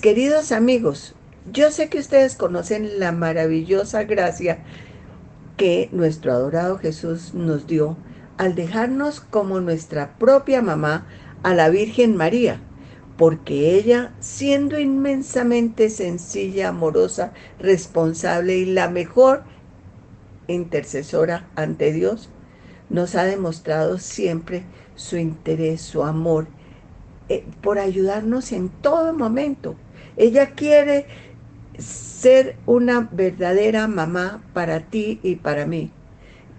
Queridos amigos, yo sé que ustedes conocen la maravillosa gracia que nuestro adorado Jesús nos dio al dejarnos como nuestra propia mamá a la Virgen María, porque ella, siendo inmensamente sencilla, amorosa, responsable y la mejor intercesora ante Dios, nos ha demostrado siempre su interés, su amor eh, por ayudarnos en todo momento. Ella quiere ser una verdadera mamá para ti y para mí.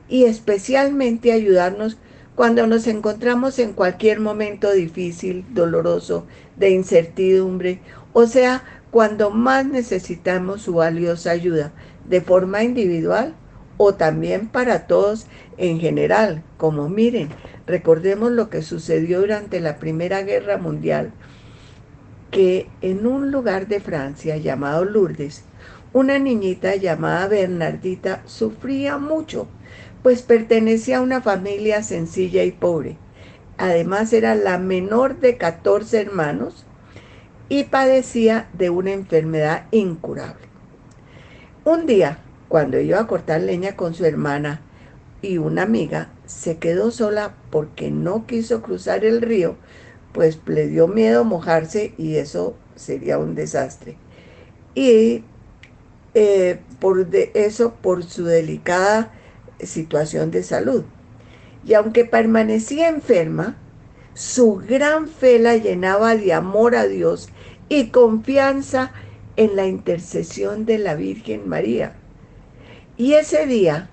Y especialmente ayudarnos cuando nos encontramos en cualquier momento difícil, doloroso, de incertidumbre, o sea, cuando más necesitamos su valiosa ayuda, de forma individual o también para todos en general, como miren, recordemos lo que sucedió durante la Primera Guerra Mundial, que en un lugar de Francia llamado Lourdes, una niñita llamada Bernardita sufría mucho, pues pertenecía a una familia sencilla y pobre. Además era la menor de 14 hermanos y padecía de una enfermedad incurable. Un día, cuando iba a cortar leña con su hermana y una amiga, se quedó sola porque no quiso cruzar el río, pues le dio miedo mojarse y eso sería un desastre. Y eh, por eso por su delicada situación de salud. Y aunque permanecía enferma, su gran fe la llenaba de amor a Dios y confianza en la intercesión de la Virgen María. Y ese día,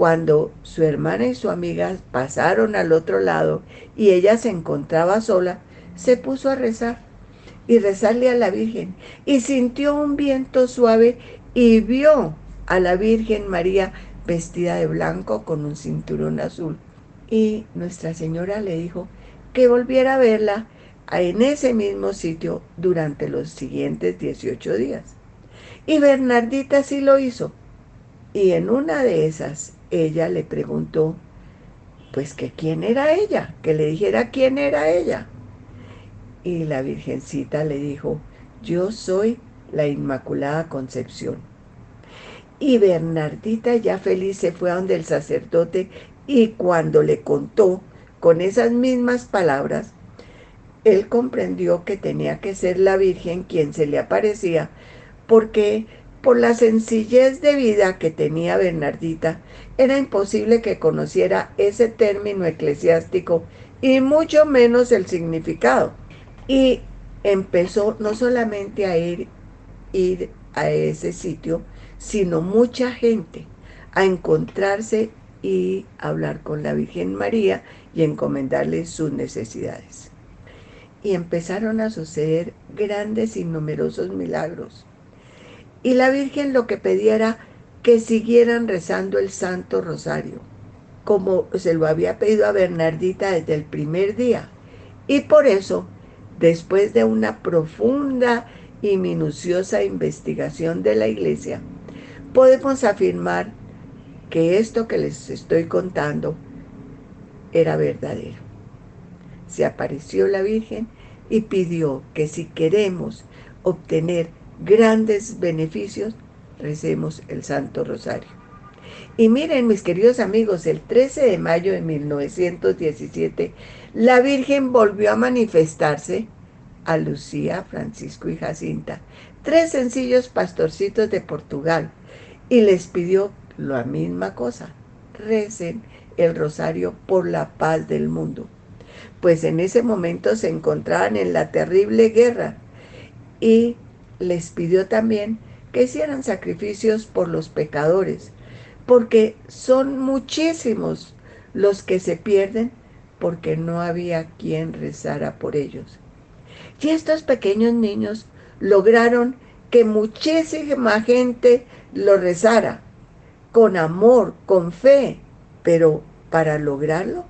cuando su hermana y su amiga pasaron al otro lado y ella se encontraba sola, se puso a rezar y rezarle a la Virgen y sintió un viento suave y vio a la Virgen María vestida de blanco con un cinturón azul. Y Nuestra Señora le dijo que volviera a verla en ese mismo sitio durante los siguientes 18 días. Y Bernardita sí lo hizo y en una de esas, ella le preguntó, pues que quién era ella, que le dijera quién era ella. Y la Virgencita le dijo, yo soy la Inmaculada Concepción. Y Bernardita ya feliz se fue a donde el sacerdote y cuando le contó con esas mismas palabras, él comprendió que tenía que ser la Virgen quien se le aparecía, porque por la sencillez de vida que tenía Bernardita, era imposible que conociera ese término eclesiástico y mucho menos el significado. Y empezó no solamente a ir, ir a ese sitio, sino mucha gente a encontrarse y hablar con la Virgen María y encomendarle sus necesidades. Y empezaron a suceder grandes y numerosos milagros Y la Virgen lo que pedía era que siguieran rezando el Santo Rosario, como se lo había pedido a Bernardita desde el primer día. Y por eso, después de una profunda y minuciosa investigación de la iglesia, podemos afirmar que esto que les estoy contando era verdadero. Se apareció la Virgen y pidió que si queremos obtener grandes beneficios, recemos el Santo Rosario. Y miren, mis queridos amigos, el 13 de mayo de 1917, la Virgen volvió a manifestarse a Lucía, Francisco y Jacinta, tres sencillos pastorcitos de Portugal, y les pidió la misma cosa, recen el rosario por la paz del mundo. Pues en ese momento se encontraban en la terrible guerra y les pidió también que hicieran sacrificios por los pecadores, porque son muchísimos los que se pierden porque no había quien rezara por ellos. Y estos pequeños niños lograron que muchísima gente lo rezara, con amor, con fe, pero para lograrlo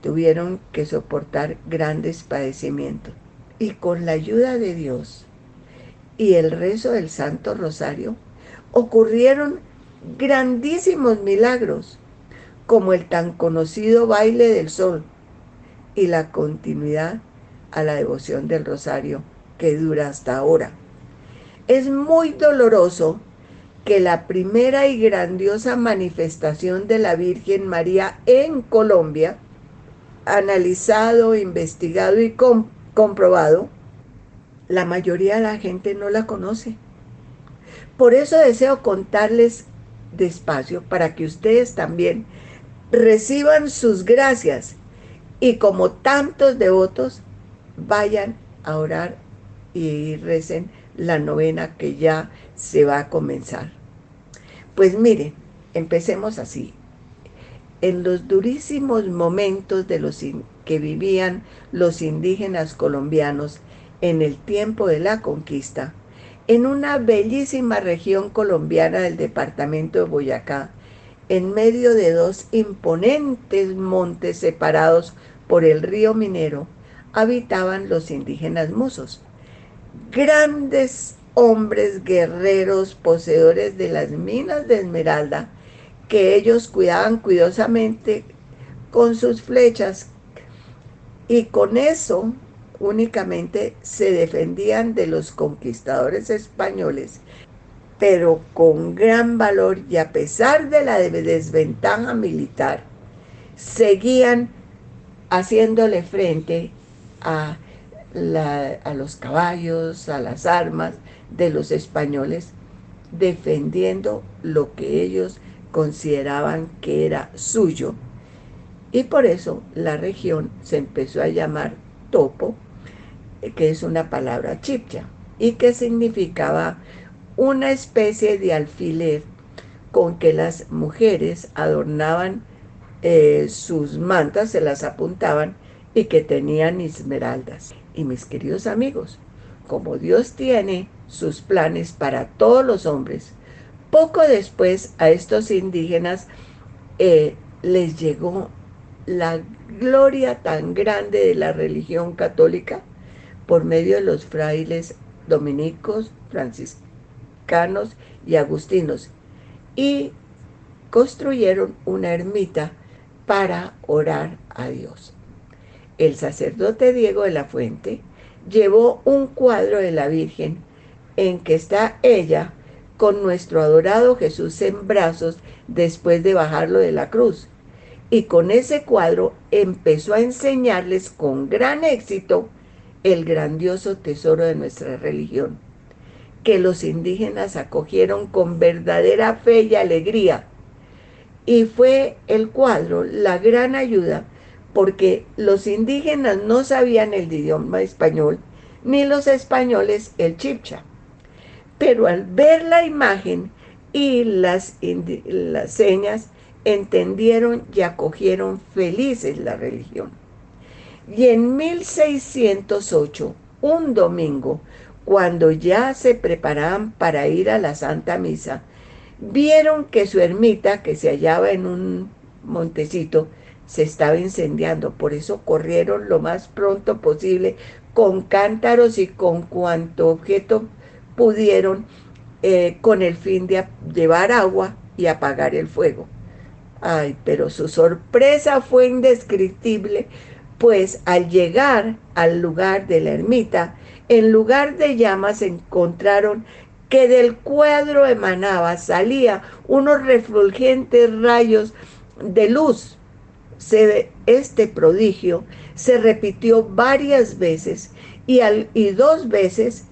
tuvieron que soportar grandes padecimientos. Y con la ayuda de Dios y el rezo del Santo Rosario, ocurrieron grandísimos milagros, como el tan conocido baile del sol y la continuidad a la devoción del rosario que dura hasta ahora. Es muy doloroso que la primera y grandiosa manifestación de la Virgen María en Colombia, analizado, investigado y comprobado, la mayoría de la gente no la conoce. Por eso deseo contarles despacio para que ustedes también reciban sus gracias y como tantos devotos vayan a orar y recen la novena que ya se va a comenzar. Pues miren, empecemos así. En los durísimos momentos de los que vivían los indígenas colombianos en el tiempo de la conquista, en una bellísima región colombiana del departamento de Boyacá, en medio de dos imponentes montes separados por el río Minero, habitaban los indígenas musos, grandes hombres guerreros poseedores de las minas de esmeralda que ellos cuidaban cuidadosamente con sus flechas y con eso únicamente se defendían de los conquistadores españoles, pero con gran valor y a pesar de la desventaja militar, seguían haciéndole frente a, los caballos, a las armas de los españoles, defendiendo lo que ellos consideraban que era suyo. Y por eso la región se empezó a llamar Topo, que es una palabra chipcha y que significaba una especie de alfiler con que las mujeres adornaban eh, sus mantas, se las apuntaban y que tenían esmeraldas. Y mis queridos amigos, como Dios tiene sus planes para todos los hombres, poco después a estos indígenas eh, les llegó la gloria tan grande de la religión católica por medio de los frailes dominicos, franciscanos y agustinos, y construyeron una ermita para orar a Dios. El sacerdote Diego de la Fuente llevó un cuadro de la Virgen en que está ella con nuestro adorado Jesús en brazos después de bajarlo de la cruz. Y con ese cuadro empezó a enseñarles con gran éxito el grandioso tesoro de nuestra religión, que los indígenas acogieron con verdadera fe y alegría. Y fue el cuadro la gran ayuda porque los indígenas no sabían el idioma español, ni los españoles el chipcha. Pero al ver la imagen y las, las señas, entendieron y acogieron felices la religión. Y en 1608, un domingo, cuando ya se preparaban para ir a la Santa Misa, vieron que su ermita, que se hallaba en un montecito, se estaba incendiando. Por eso corrieron lo más pronto posible con cántaros y con cuanto objeto pudieron eh, con el fin de llevar agua y apagar el fuego. Ay, pero su sorpresa fue indescriptible, pues al llegar al lugar de la ermita, en lugar de llamas encontraron que del cuadro emanaba, salía unos refulgentes rayos de luz. este prodigio se repitió varias veces y, y dos veces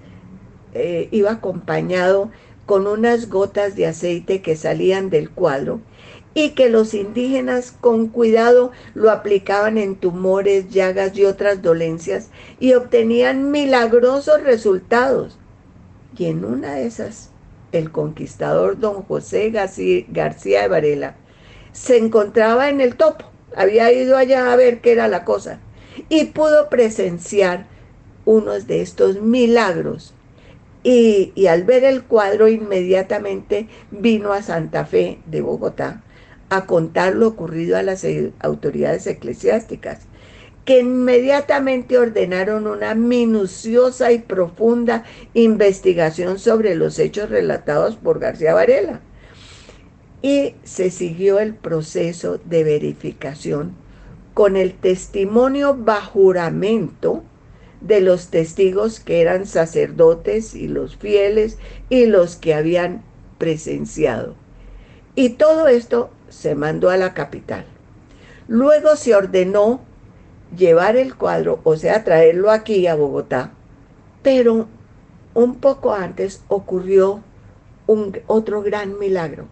eh, iba acompañado con unas gotas de aceite que salían del cuadro y que los indígenas con cuidado lo aplicaban en tumores, llagas y otras dolencias y obtenían milagrosos resultados. Y en una de esas, el conquistador don José García de Varela se encontraba en el topo, había ido allá a ver qué era la cosa y pudo presenciar unos de estos milagros y, al ver el cuadro inmediatamente vino a Santa Fe de Bogotá a contar lo ocurrido a las autoridades eclesiásticas, que inmediatamente ordenaron una minuciosa y profunda investigación sobre los hechos relatados por García Varela. Y se siguió el proceso de verificación con el testimonio bajo juramento de los testigos que eran sacerdotes y los fieles y los que habían presenciado. Y todo esto se mandó a la capital. Luego se ordenó llevar el cuadro, o sea, traerlo aquí a Bogotá, pero un poco antes ocurrió un, otro gran milagro.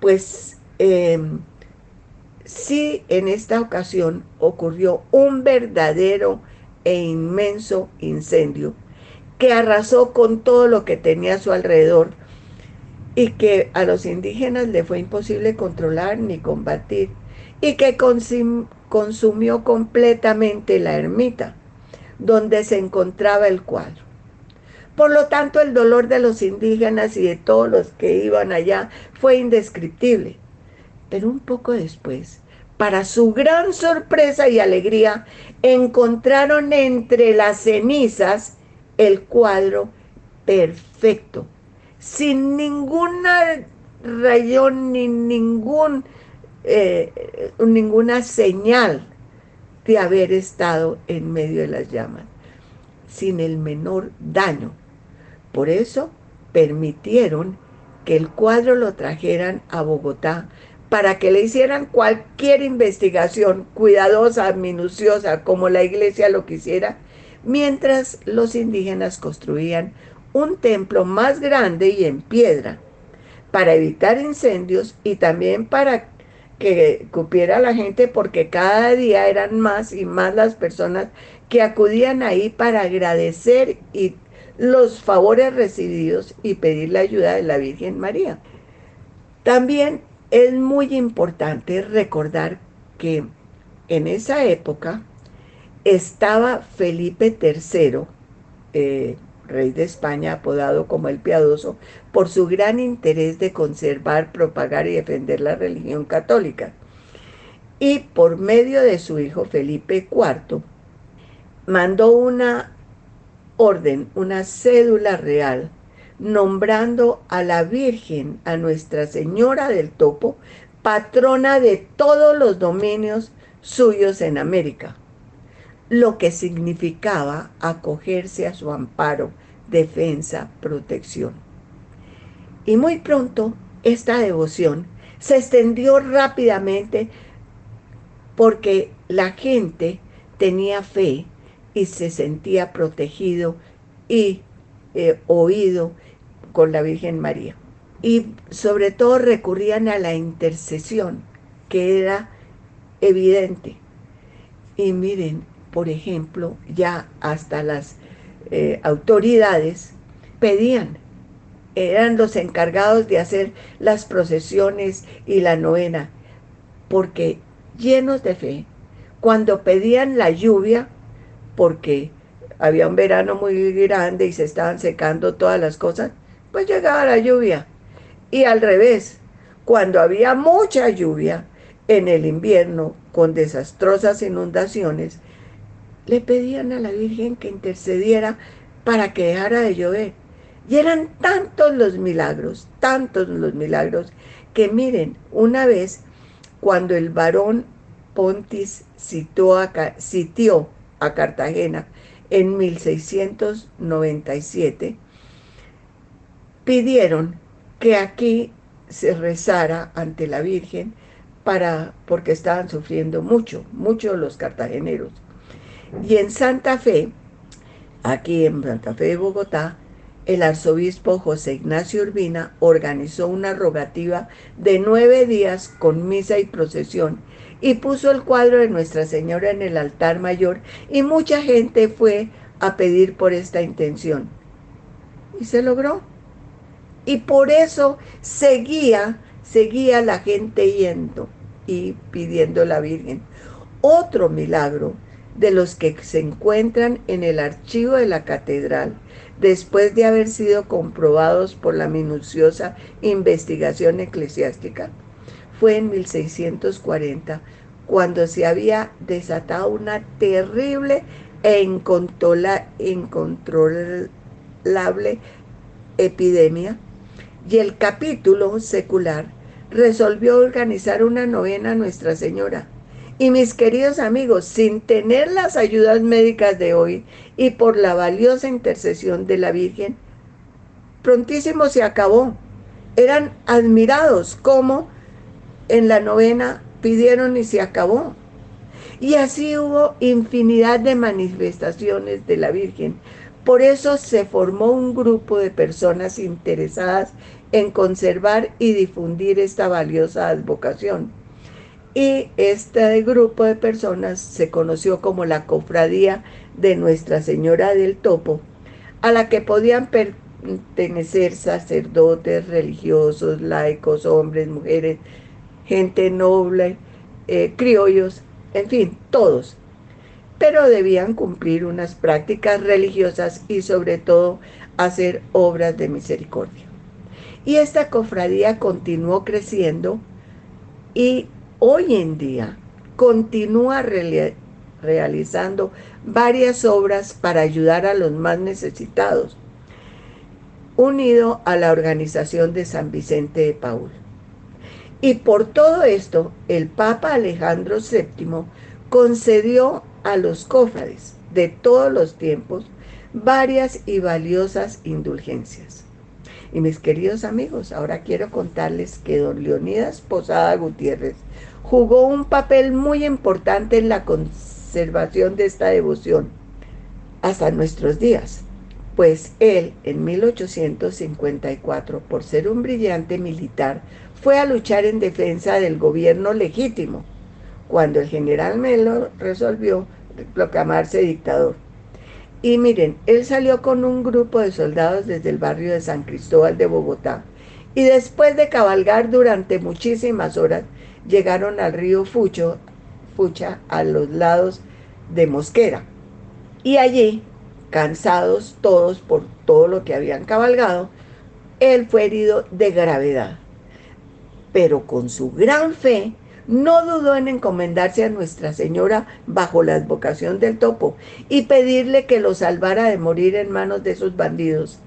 Pues em, sí, en esta ocasión ocurrió un verdadero e inmenso incendio que arrasó con todo lo que tenía a su alrededor y que a los indígenas le fue imposible controlar ni combatir y que consumió completamente la ermita donde se encontraba el cuadro. Por lo tanto, el dolor de los indígenas y de todos los que iban allá fue indescriptible. Pero un poco después, para su gran sorpresa y alegría, encontraron entre las cenizas el cuadro perfecto, sin ninguna rayón ni ningún, eh, ninguna señal de haber estado en medio de las llamas, sin el menor daño. Por eso permitieron que el cuadro lo trajeran a Bogotá para que le hicieran cualquier investigación cuidadosa, minuciosa, como la iglesia lo quisiera, mientras los indígenas construían un templo más grande y en piedra para evitar incendios y también para que cupiera la gente porque cada día eran más y más las personas que acudían ahí para agradecer y los favores recibidos y pedir la ayuda de la Virgen María. También es muy importante recordar que en esa época estaba Felipe III, rey de España, apodado como el Piadoso, por su gran interés de conservar, propagar y defender la religión católica. Y por medio de su hijo Felipe IV, mandó una orden, una cédula real, nombrando a la Virgen, a Nuestra Señora del Topo, patrona de todos los dominios suyos en América, lo que significaba acogerse a su amparo, defensa, protección. Y muy pronto esta devoción se extendió rápidamente porque la gente tenía fe y se sentía protegido y eh, oído con la Virgen María. Y sobre todo recurrían a la intercesión, que era evidente. Y miren, por ejemplo, ya hasta las eh, autoridades pedían, eran los encargados de hacer las procesiones y la novena, porque llenos de fe, cuando pedían la lluvia, porque había un verano muy grande y se estaban secando todas las cosas, pues llegaba la lluvia. Y al revés, cuando había mucha lluvia en el invierno con desastrosas inundaciones, le pedían a la Virgen que intercediera para que dejara de llover. Y eran tantos los milagros, tantos los milagros, que miren, una vez cuando el varón Pontis sitió a, sitió a Cartagena en 1697, pidieron que aquí se rezara ante la Virgen para, porque estaban sufriendo mucho, mucho los cartageneros. Y en Santa Fe, aquí en Santa Fe de Bogotá, el arzobispo José Ignacio Urbina organizó una rogativa de nueve días con misa y procesión y puso el cuadro de Nuestra Señora en el altar mayor y mucha gente fue a pedir por esta intención. Y se logró. Y por eso seguía, seguía la gente yendo y pidiendo la Virgen. Otro milagro de los que se encuentran en el archivo de la catedral después de haber sido comprobados por la minuciosa investigación eclesiástica, fue en 1640 cuando se había desatado una terrible e incontrolable epidemia y el capítulo secular resolvió organizar una novena a Nuestra Señora y mis queridos amigos, sin tener las ayudas médicas de hoy y por la valiosa intercesión de la Virgen, prontísimo se acabó. Eran admirados como en la novena pidieron y se acabó. Y así hubo infinidad de manifestaciones de la Virgen. Por eso se formó un grupo de personas interesadas en conservar y difundir esta valiosa advocación y este grupo de personas se conoció como la Cofradía de Nuestra Señora del Topo, a la que podían pertenecer sacerdotes, religiosos, laicos, hombres, mujeres, gente noble, eh, criollos, en fin, todos. Pero debían cumplir unas prácticas religiosas y sobre todo hacer obras de misericordia. Y esta cofradía continuó creciendo y hoy en día continúa realizando varias obras para ayudar a los más necesitados, unido a la organización de San Vicente de Paul. Y por todo esto, el Papa Alejandro VII concedió a los cofrades de todos los tiempos varias y valiosas indulgencias. Y mis queridos amigos, ahora quiero contarles que don Leonidas Posada Gutiérrez jugó un papel muy importante en la conservación de esta devoción hasta nuestros días, pues él en 1854, por ser un brillante militar, fue a luchar en defensa del gobierno legítimo, cuando el general Melo resolvió proclamarse dictador. Y miren, él salió con un grupo de soldados desde el barrio de San Cristóbal de Bogotá, y después de cabalgar durante muchísimas horas, llegaron al río Fucho, Fucha a los lados de Mosquera. Y allí, cansados todos por todo lo que habían cabalgado, él fue herido de gravedad. Pero con su gran fe, no dudó en encomendarse a Nuestra Señora bajo la advocación del topo y pedirle que lo salvara de morir en manos de esos bandidos.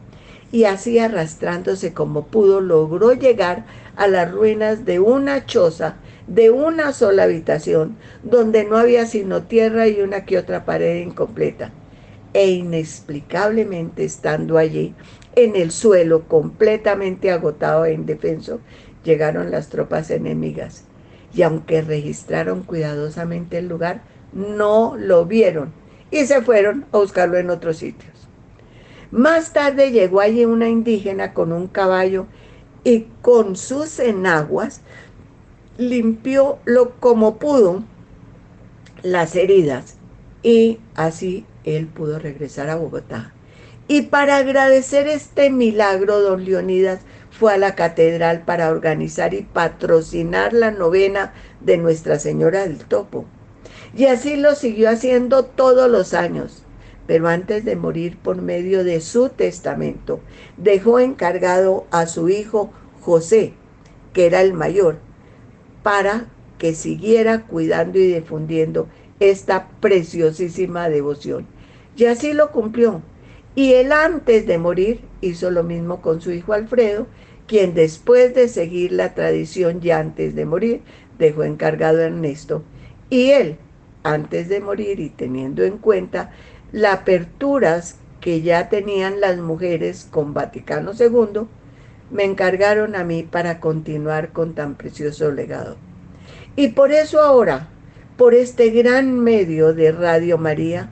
Y así arrastrándose como pudo, logró llegar a las ruinas de una choza de una sola habitación, donde no había sino tierra y una que otra pared incompleta. E inexplicablemente estando allí, en el suelo, completamente agotado e indefenso, llegaron las tropas enemigas. Y aunque registraron cuidadosamente el lugar, no lo vieron y se fueron a buscarlo en otros sitios. Más tarde llegó allí una indígena con un caballo y con sus enaguas limpió lo como pudo las heridas y así él pudo regresar a Bogotá. Y para agradecer este milagro, don Leonidas fue a la catedral para organizar y patrocinar la novena de Nuestra Señora del Topo. Y así lo siguió haciendo todos los años, pero antes de morir por medio de su testamento, dejó encargado a su hijo José, que era el mayor, para que siguiera cuidando y difundiendo esta preciosísima devoción. Y así lo cumplió. Y él antes de morir hizo lo mismo con su hijo Alfredo, quien después de seguir la tradición y antes de morir dejó encargado a Ernesto. Y él, antes de morir y teniendo en cuenta las aperturas que ya tenían las mujeres con Vaticano II, me encargaron a mí para continuar con tan precioso legado. Y por eso ahora, por este gran medio de Radio María,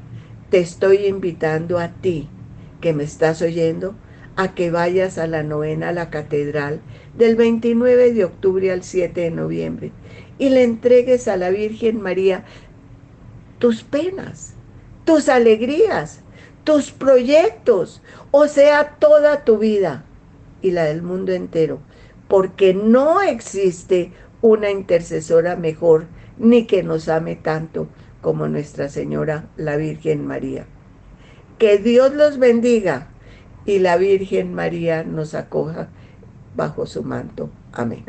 te estoy invitando a ti, que me estás oyendo, a que vayas a la novena a la catedral del 29 de octubre al 7 de noviembre y le entregues a la Virgen María tus penas, tus alegrías, tus proyectos, o sea, toda tu vida y la del mundo entero, porque no existe una intercesora mejor ni que nos ame tanto como Nuestra Señora la Virgen María. Que Dios los bendiga y la Virgen María nos acoja bajo su manto. Amén.